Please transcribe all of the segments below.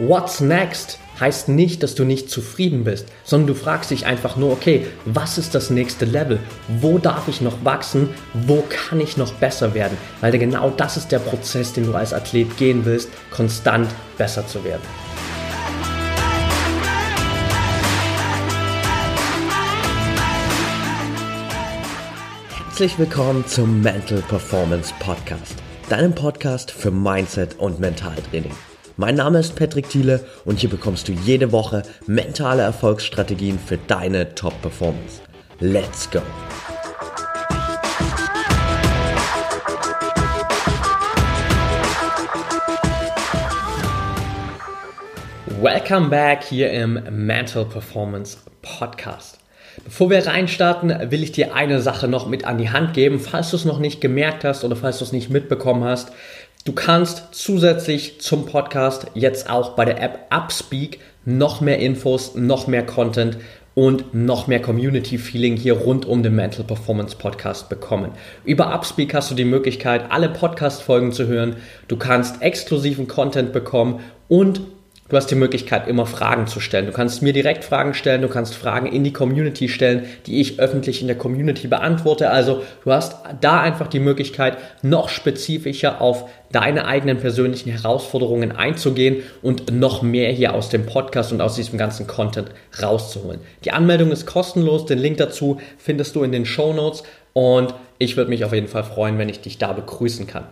What's next heißt nicht, dass du nicht zufrieden bist, sondern du fragst dich einfach nur, okay, was ist das nächste Level? Wo darf ich noch wachsen? Wo kann ich noch besser werden? Weil genau das ist der Prozess, den du als Athlet gehen willst, konstant besser zu werden. Herzlich willkommen zum Mental Performance Podcast, deinem Podcast für Mindset und Mentaltraining. Mein Name ist Patrick Thiele und hier bekommst du jede Woche mentale Erfolgsstrategien für deine Top-Performance. Let's go! Welcome back hier im Mental Performance Podcast. Bevor wir reinstarten, will ich dir eine Sache noch mit an die Hand geben, falls du es noch nicht gemerkt hast oder falls du es nicht mitbekommen hast. Du kannst zusätzlich zum Podcast jetzt auch bei der App Upspeak noch mehr Infos, noch mehr Content und noch mehr Community Feeling hier rund um den Mental Performance Podcast bekommen. Über Upspeak hast du die Möglichkeit, alle Podcast Folgen zu hören. Du kannst exklusiven Content bekommen und Du hast die Möglichkeit, immer Fragen zu stellen. Du kannst mir direkt Fragen stellen, du kannst Fragen in die Community stellen, die ich öffentlich in der Community beantworte. Also du hast da einfach die Möglichkeit, noch spezifischer auf deine eigenen persönlichen Herausforderungen einzugehen und noch mehr hier aus dem Podcast und aus diesem ganzen Content rauszuholen. Die Anmeldung ist kostenlos, den Link dazu findest du in den Show Notes und ich würde mich auf jeden Fall freuen, wenn ich dich da begrüßen kann.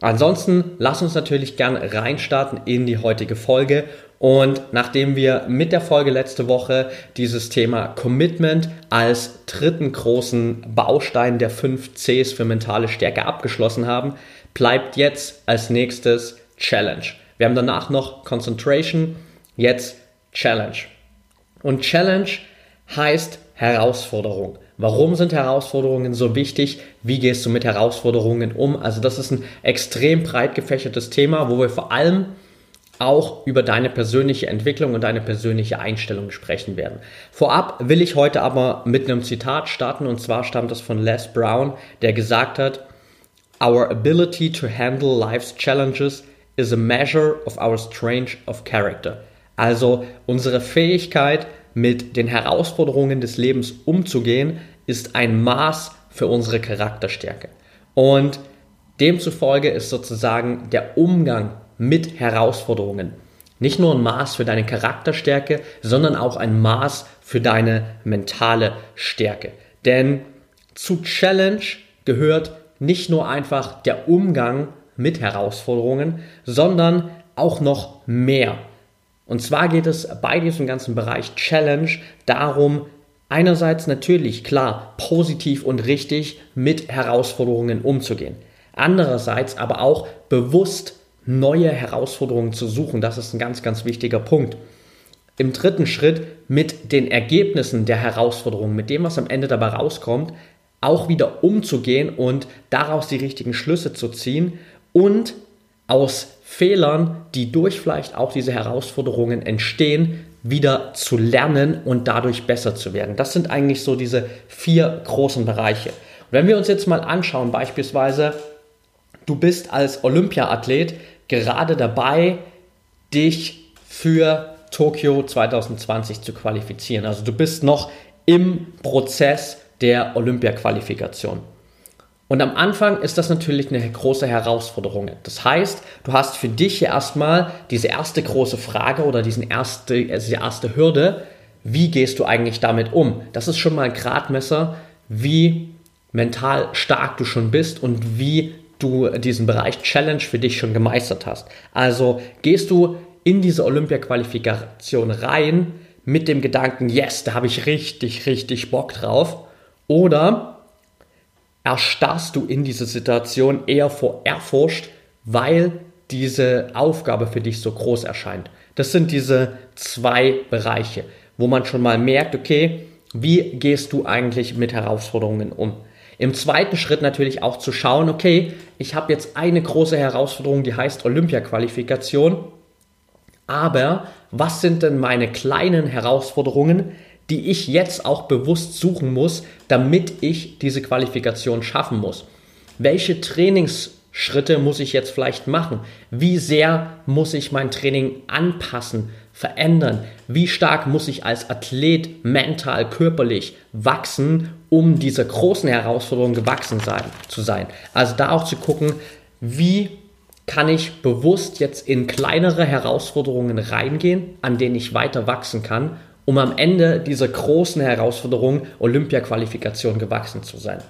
Ansonsten lass uns natürlich gern reinstarten in die heutige Folge. Und nachdem wir mit der Folge letzte Woche dieses Thema Commitment als dritten großen Baustein der fünf Cs für mentale Stärke abgeschlossen haben, bleibt jetzt als nächstes Challenge. Wir haben danach noch Concentration, jetzt Challenge. Und Challenge heißt Herausforderung. Warum sind Herausforderungen so wichtig? Wie gehst du mit Herausforderungen um? Also das ist ein extrem breit gefächertes Thema, wo wir vor allem auch über deine persönliche Entwicklung und deine persönliche Einstellung sprechen werden. Vorab will ich heute aber mit einem Zitat starten und zwar stammt das von Les Brown, der gesagt hat, Our ability to handle life's challenges is a measure of our strength of character. Also unsere Fähigkeit, mit den Herausforderungen des Lebens umzugehen, ist ein Maß für unsere Charakterstärke. Und demzufolge ist sozusagen der Umgang mit Herausforderungen nicht nur ein Maß für deine Charakterstärke, sondern auch ein Maß für deine mentale Stärke. Denn zu Challenge gehört nicht nur einfach der Umgang mit Herausforderungen, sondern auch noch mehr. Und zwar geht es bei diesem ganzen Bereich Challenge darum, einerseits natürlich klar positiv und richtig mit Herausforderungen umzugehen. Andererseits aber auch bewusst neue Herausforderungen zu suchen. Das ist ein ganz, ganz wichtiger Punkt. Im dritten Schritt mit den Ergebnissen der Herausforderungen, mit dem, was am Ende dabei rauskommt, auch wieder umzugehen und daraus die richtigen Schlüsse zu ziehen und aus Fehlern, die durch vielleicht auch diese Herausforderungen entstehen, wieder zu lernen und dadurch besser zu werden. Das sind eigentlich so diese vier großen Bereiche. Und wenn wir uns jetzt mal anschauen, beispielsweise, du bist als Olympiaathlet gerade dabei, dich für Tokio 2020 zu qualifizieren. Also du bist noch im Prozess der Olympia-Qualifikation. Und am Anfang ist das natürlich eine große Herausforderung. Das heißt, du hast für dich erstmal diese erste große Frage oder diesen erste, also die erste Hürde. Wie gehst du eigentlich damit um? Das ist schon mal ein Gradmesser, wie mental stark du schon bist und wie du diesen Bereich Challenge für dich schon gemeistert hast. Also gehst du in diese Olympia-Qualifikation rein mit dem Gedanken, yes, da habe ich richtig, richtig Bock drauf. Oder erstarrst du in dieser Situation eher vor Ehrfurcht, weil diese Aufgabe für dich so groß erscheint. Das sind diese zwei Bereiche, wo man schon mal merkt, okay, wie gehst du eigentlich mit Herausforderungen um? Im zweiten Schritt natürlich auch zu schauen, okay, ich habe jetzt eine große Herausforderung, die heißt Olympia-Qualifikation, aber was sind denn meine kleinen Herausforderungen, die ich jetzt auch bewusst suchen muss, damit ich diese Qualifikation schaffen muss. Welche Trainings Schritte muss ich jetzt vielleicht machen? Wie sehr muss ich mein Training anpassen, verändern? Wie stark muss ich als Athlet mental, körperlich wachsen, um dieser großen Herausforderung gewachsen sein, zu sein? Also da auch zu gucken, wie kann ich bewusst jetzt in kleinere Herausforderungen reingehen, an denen ich weiter wachsen kann, um am Ende dieser großen Herausforderung Olympia-Qualifikation gewachsen zu sein.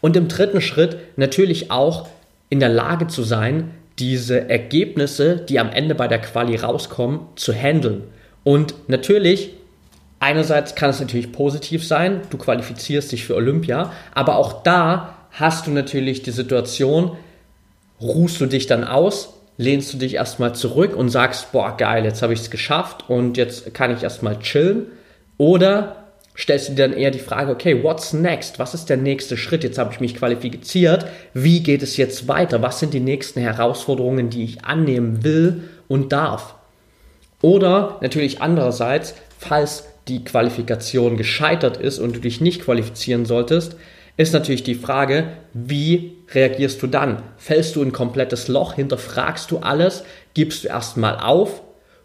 Und im dritten Schritt natürlich auch in der Lage zu sein, diese Ergebnisse, die am Ende bei der Quali rauskommen, zu handeln. Und natürlich, einerseits kann es natürlich positiv sein, du qualifizierst dich für Olympia, aber auch da hast du natürlich die Situation, ruhst du dich dann aus, lehnst du dich erstmal zurück und sagst, boah, geil, jetzt habe ich es geschafft und jetzt kann ich erstmal chillen. Oder stellst du dir dann eher die Frage, okay, what's next? Was ist der nächste Schritt? Jetzt habe ich mich qualifiziert. Wie geht es jetzt weiter? Was sind die nächsten Herausforderungen, die ich annehmen will und darf? Oder natürlich andererseits, falls die Qualifikation gescheitert ist und du dich nicht qualifizieren solltest, ist natürlich die Frage, wie reagierst du dann? Fällst du in ein komplettes Loch, hinterfragst du alles, gibst du erstmal auf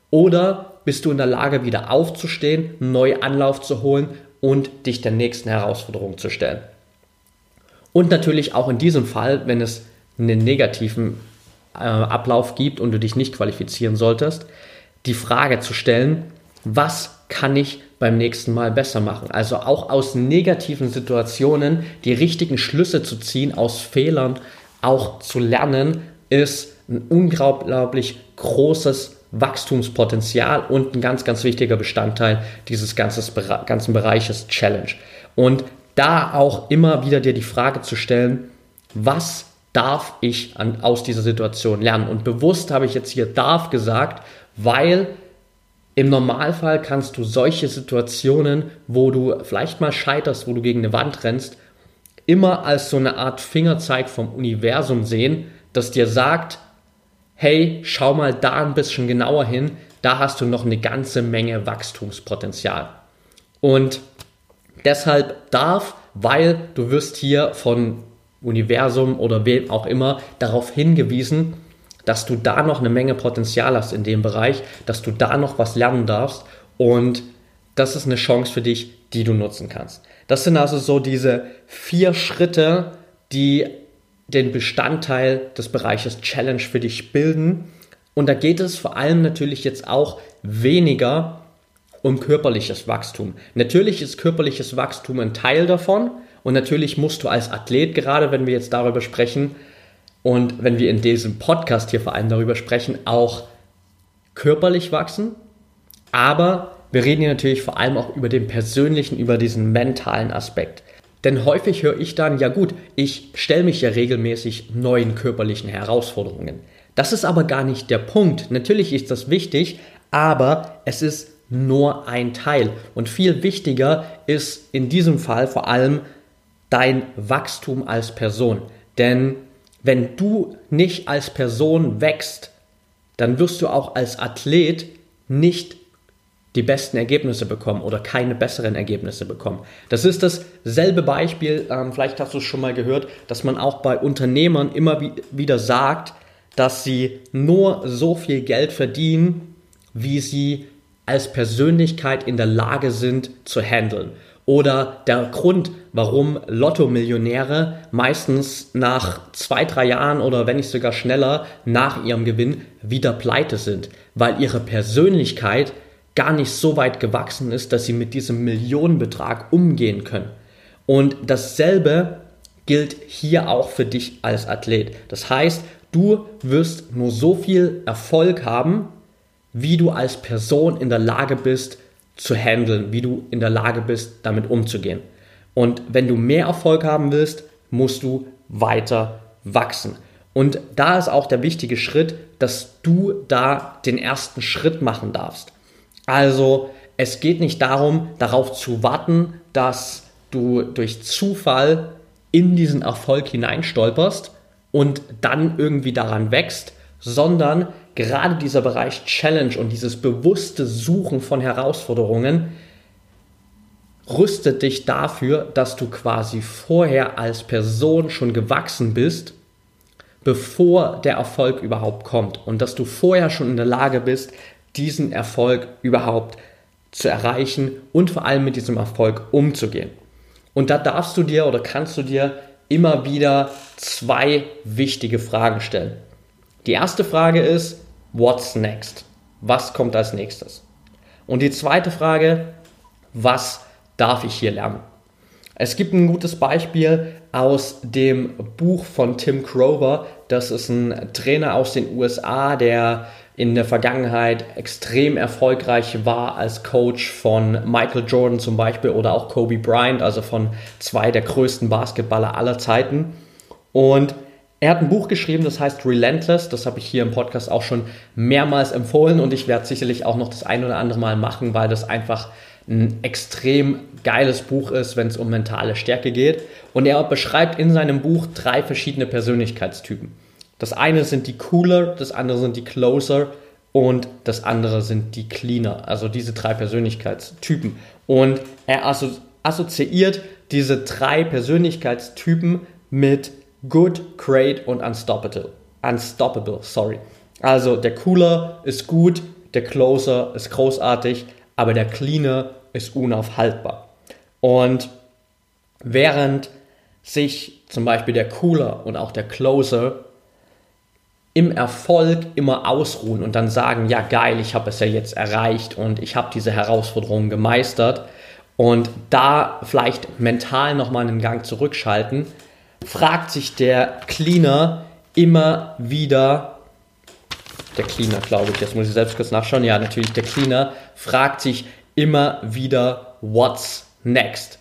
oder bist du in der Lage, wieder aufzustehen, neu Anlauf zu holen und dich der nächsten Herausforderung zu stellen. Und natürlich auch in diesem Fall, wenn es einen negativen äh, Ablauf gibt und du dich nicht qualifizieren solltest, die Frage zu stellen, was kann ich beim nächsten Mal besser machen? Also auch aus negativen Situationen die richtigen Schlüsse zu ziehen, aus Fehlern auch zu lernen, ist ein unglaublich großes Wachstumspotenzial und ein ganz, ganz wichtiger Bestandteil dieses ganzen Bereiches Challenge. Und da auch immer wieder dir die Frage zu stellen, was darf ich an, aus dieser Situation lernen? Und bewusst habe ich jetzt hier darf gesagt, weil im Normalfall kannst du solche Situationen, wo du vielleicht mal scheiterst, wo du gegen eine Wand rennst, immer als so eine Art Fingerzeig vom Universum sehen, das dir sagt, hey, schau mal da ein bisschen genauer hin, da hast du noch eine ganze Menge Wachstumspotenzial. Und deshalb darf, weil du wirst hier von Universum oder wem auch immer darauf hingewiesen, dass du da noch eine Menge Potenzial hast in dem Bereich, dass du da noch was lernen darfst und das ist eine Chance für dich, die du nutzen kannst. Das sind also so diese vier Schritte, die den Bestandteil des Bereiches Challenge für dich bilden. Und da geht es vor allem natürlich jetzt auch weniger um körperliches Wachstum. Natürlich ist körperliches Wachstum ein Teil davon und natürlich musst du als Athlet, gerade wenn wir jetzt darüber sprechen und wenn wir in diesem Podcast hier vor allem darüber sprechen, auch körperlich wachsen. Aber wir reden hier natürlich vor allem auch über den persönlichen, über diesen mentalen Aspekt. Denn häufig höre ich dann, ja gut, ich stelle mich ja regelmäßig neuen körperlichen Herausforderungen. Das ist aber gar nicht der Punkt. Natürlich ist das wichtig, aber es ist nur ein Teil. Und viel wichtiger ist in diesem Fall vor allem dein Wachstum als Person. Denn wenn du nicht als Person wächst, dann wirst du auch als Athlet nicht die besten Ergebnisse bekommen oder keine besseren Ergebnisse bekommen. Das ist dasselbe Beispiel, ähm, vielleicht hast du es schon mal gehört, dass man auch bei Unternehmern immer wieder sagt, dass sie nur so viel Geld verdienen, wie sie als Persönlichkeit in der Lage sind zu handeln. Oder der Grund, warum Lotto-Millionäre meistens nach zwei, drei Jahren oder wenn nicht sogar schneller nach ihrem Gewinn wieder pleite sind, weil ihre Persönlichkeit gar nicht so weit gewachsen ist, dass sie mit diesem Millionenbetrag umgehen können. Und dasselbe gilt hier auch für dich als Athlet. Das heißt, du wirst nur so viel Erfolg haben, wie du als Person in der Lage bist zu handeln, wie du in der Lage bist, damit umzugehen. Und wenn du mehr Erfolg haben willst, musst du weiter wachsen. Und da ist auch der wichtige Schritt, dass du da den ersten Schritt machen darfst. Also es geht nicht darum, darauf zu warten, dass du durch Zufall in diesen Erfolg hineinstolperst und dann irgendwie daran wächst, sondern gerade dieser Bereich Challenge und dieses bewusste Suchen von Herausforderungen rüstet dich dafür, dass du quasi vorher als Person schon gewachsen bist, bevor der Erfolg überhaupt kommt und dass du vorher schon in der Lage bist, diesen Erfolg überhaupt zu erreichen und vor allem mit diesem Erfolg umzugehen. Und da darfst du dir oder kannst du dir immer wieder zwei wichtige Fragen stellen. Die erste Frage ist, what's next? Was kommt als nächstes? Und die zweite Frage, was darf ich hier lernen? Es gibt ein gutes Beispiel aus dem Buch von Tim Crover. Das ist ein Trainer aus den USA, der in der Vergangenheit extrem erfolgreich war als Coach von Michael Jordan zum Beispiel oder auch Kobe Bryant, also von zwei der größten Basketballer aller Zeiten. Und er hat ein Buch geschrieben, das heißt Relentless. Das habe ich hier im Podcast auch schon mehrmals empfohlen und ich werde sicherlich auch noch das ein oder andere Mal machen, weil das einfach ein extrem geiles Buch ist, wenn es um mentale Stärke geht. Und er beschreibt in seinem Buch drei verschiedene Persönlichkeitstypen. Das eine sind die Cooler, das andere sind die Closer und das andere sind die Cleaner. Also diese drei Persönlichkeitstypen. Und er assoziiert diese drei Persönlichkeitstypen mit Good, Great und Unstoppable. Unstoppable, sorry. Also der Cooler ist gut, der Closer ist großartig, aber der Cleaner ist unaufhaltbar. Und während sich zum Beispiel der Cooler und auch der Closer im Erfolg immer ausruhen und dann sagen, ja geil, ich habe es ja jetzt erreicht und ich habe diese Herausforderung gemeistert und da vielleicht mental nochmal einen Gang zurückschalten, fragt sich der Cleaner immer wieder, der Cleaner glaube ich, jetzt muss ich selbst kurz nachschauen, ja natürlich der Cleaner fragt sich immer wieder, what's next?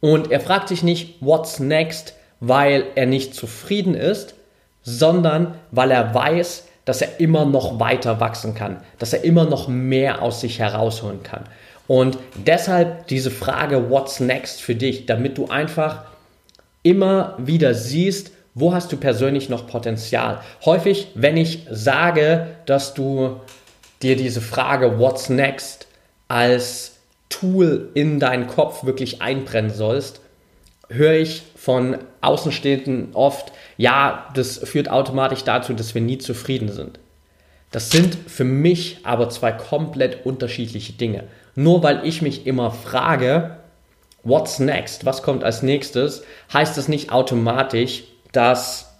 Und er fragt sich nicht, what's next, weil er nicht zufrieden ist, sondern weil er weiß, dass er immer noch weiter wachsen kann, dass er immer noch mehr aus sich herausholen kann. Und deshalb diese Frage, what's next für dich, damit du einfach immer wieder siehst, wo hast du persönlich noch Potenzial. Häufig, wenn ich sage, dass du dir diese Frage, what's next, als Tool in deinen Kopf wirklich einbrennen sollst, höre ich von Außenstehenden oft, ja, das führt automatisch dazu, dass wir nie zufrieden sind. Das sind für mich aber zwei komplett unterschiedliche Dinge. Nur weil ich mich immer frage, what's next, was kommt als nächstes, heißt das nicht automatisch, dass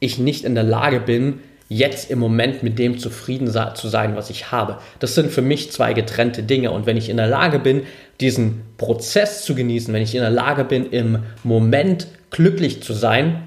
ich nicht in der Lage bin, jetzt im Moment mit dem zufrieden zu sein, was ich habe. Das sind für mich zwei getrennte Dinge. Und wenn ich in der Lage bin, diesen Prozess zu genießen, wenn ich in der Lage bin, im Moment glücklich zu sein,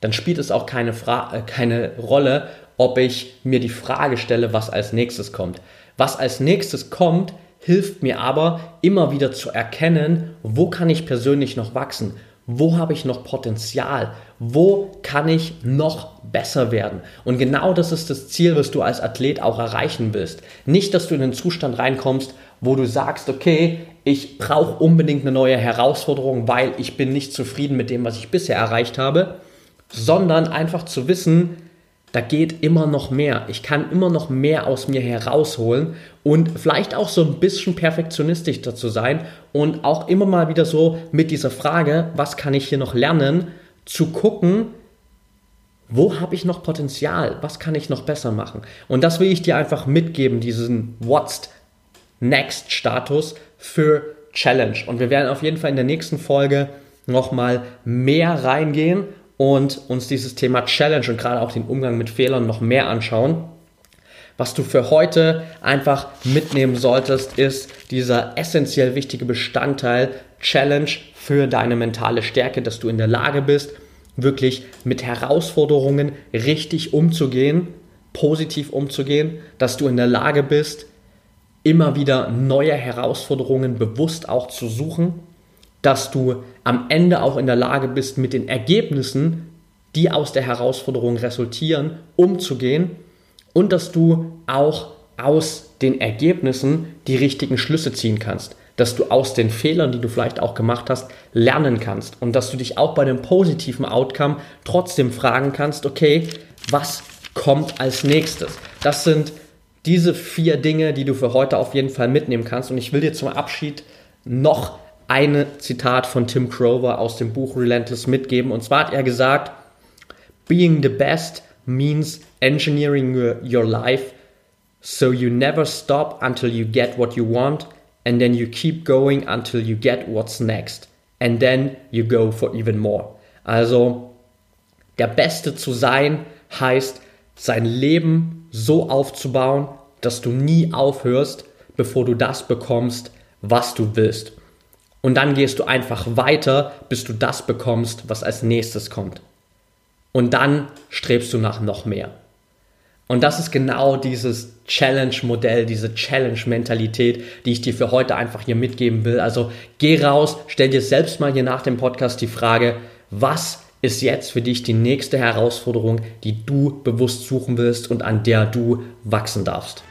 dann spielt es auch keine, Fra äh, keine Rolle, ob ich mir die Frage stelle, was als nächstes kommt. Was als nächstes kommt, hilft mir aber immer wieder zu erkennen, wo kann ich persönlich noch wachsen, wo habe ich noch Potenzial, wo kann ich noch besser werden. Und genau das ist das Ziel, was du als Athlet auch erreichen willst. Nicht, dass du in den Zustand reinkommst, wo du sagst, okay, ich brauche unbedingt eine neue Herausforderung, weil ich bin nicht zufrieden mit dem, was ich bisher erreicht habe, sondern einfach zu wissen, da geht immer noch mehr. Ich kann immer noch mehr aus mir herausholen und vielleicht auch so ein bisschen perfektionistisch dazu sein und auch immer mal wieder so mit dieser Frage, was kann ich hier noch lernen, zu gucken, wo habe ich noch Potenzial, was kann ich noch besser machen. Und das will ich dir einfach mitgeben, diesen What's Next Status für Challenge. Und wir werden auf jeden Fall in der nächsten Folge nochmal mehr reingehen und uns dieses Thema Challenge und gerade auch den Umgang mit Fehlern noch mehr anschauen. Was du für heute einfach mitnehmen solltest, ist dieser essentiell wichtige Bestandteil Challenge für deine mentale Stärke, dass du in der Lage bist, wirklich mit Herausforderungen richtig umzugehen, positiv umzugehen, dass du in der Lage bist, immer wieder neue Herausforderungen bewusst auch zu suchen dass du am Ende auch in der Lage bist, mit den Ergebnissen, die aus der Herausforderung resultieren, umzugehen und dass du auch aus den Ergebnissen die richtigen Schlüsse ziehen kannst, dass du aus den Fehlern, die du vielleicht auch gemacht hast, lernen kannst und dass du dich auch bei dem positiven Outcome trotzdem fragen kannst, okay, was kommt als nächstes? Das sind diese vier Dinge, die du für heute auf jeden Fall mitnehmen kannst und ich will dir zum Abschied noch ein Zitat von Tim Crover aus dem Buch Relentless mitgeben. Und zwar hat er gesagt, being the best means engineering your, your life so you never stop until you get what you want and then you keep going until you get what's next and then you go for even more. Also der Beste zu sein heißt sein Leben so aufzubauen, dass du nie aufhörst, bevor du das bekommst, was du willst. Und dann gehst du einfach weiter, bis du das bekommst, was als nächstes kommt. Und dann strebst du nach noch mehr. Und das ist genau dieses Challenge-Modell, diese Challenge-Mentalität, die ich dir für heute einfach hier mitgeben will. Also geh raus, stell dir selbst mal hier nach dem Podcast die Frage, was ist jetzt für dich die nächste Herausforderung, die du bewusst suchen willst und an der du wachsen darfst.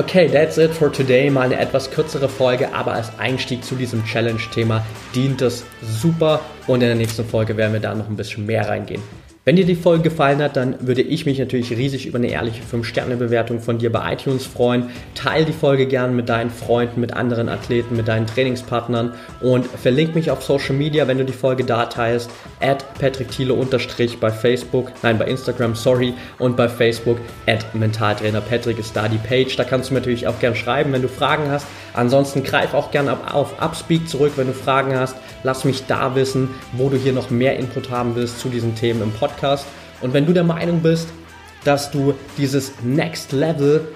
Okay, that's it for today. Mal eine etwas kürzere Folge, aber als Einstieg zu diesem Challenge-Thema dient es super und in der nächsten Folge werden wir da noch ein bisschen mehr reingehen. Wenn dir die Folge gefallen hat, dann würde ich mich natürlich riesig über eine ehrliche 5-Sterne-Bewertung von dir bei iTunes freuen. Teil die Folge gern mit deinen Freunden, mit anderen Athleten, mit deinen Trainingspartnern und verlink mich auf Social Media, wenn du die Folge da teilst. At Patrick Thiele unterstrich bei Facebook, nein, bei Instagram, sorry, und bei Facebook at Mentaltrainer Patrick ist da die Page. Da kannst du mir natürlich auch gern schreiben, wenn du Fragen hast. Ansonsten greif auch gern auf Upspeak zurück, wenn du Fragen hast. Lass mich da wissen, wo du hier noch mehr Input haben willst zu diesen Themen im Podcast. Podcast. Und wenn du der Meinung bist, dass du dieses Next Level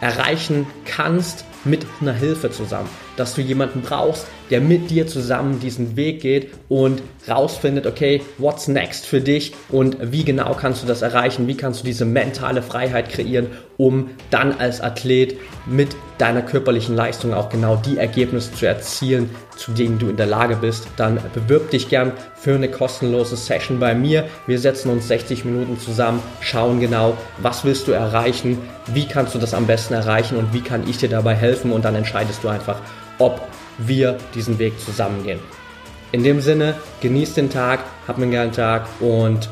erreichen kannst mit einer Hilfe zusammen, dass du jemanden brauchst, der mit dir zusammen diesen Weg geht und rausfindet, okay, what's next für dich und wie genau kannst du das erreichen, wie kannst du diese mentale Freiheit kreieren, um dann als Athlet mit deiner körperlichen Leistung auch genau die Ergebnisse zu erzielen, zu denen du in der Lage bist, dann bewirb dich gern für eine kostenlose Session bei mir. Wir setzen uns 60 Minuten zusammen, schauen genau, was willst du erreichen, wie kannst du das am besten erreichen und wie kann ich dir dabei helfen? Und dann entscheidest du einfach, ob wir diesen Weg zusammen gehen. In dem Sinne, genieß den Tag, hab einen geilen Tag und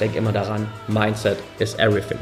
denk immer daran, Mindset is everything.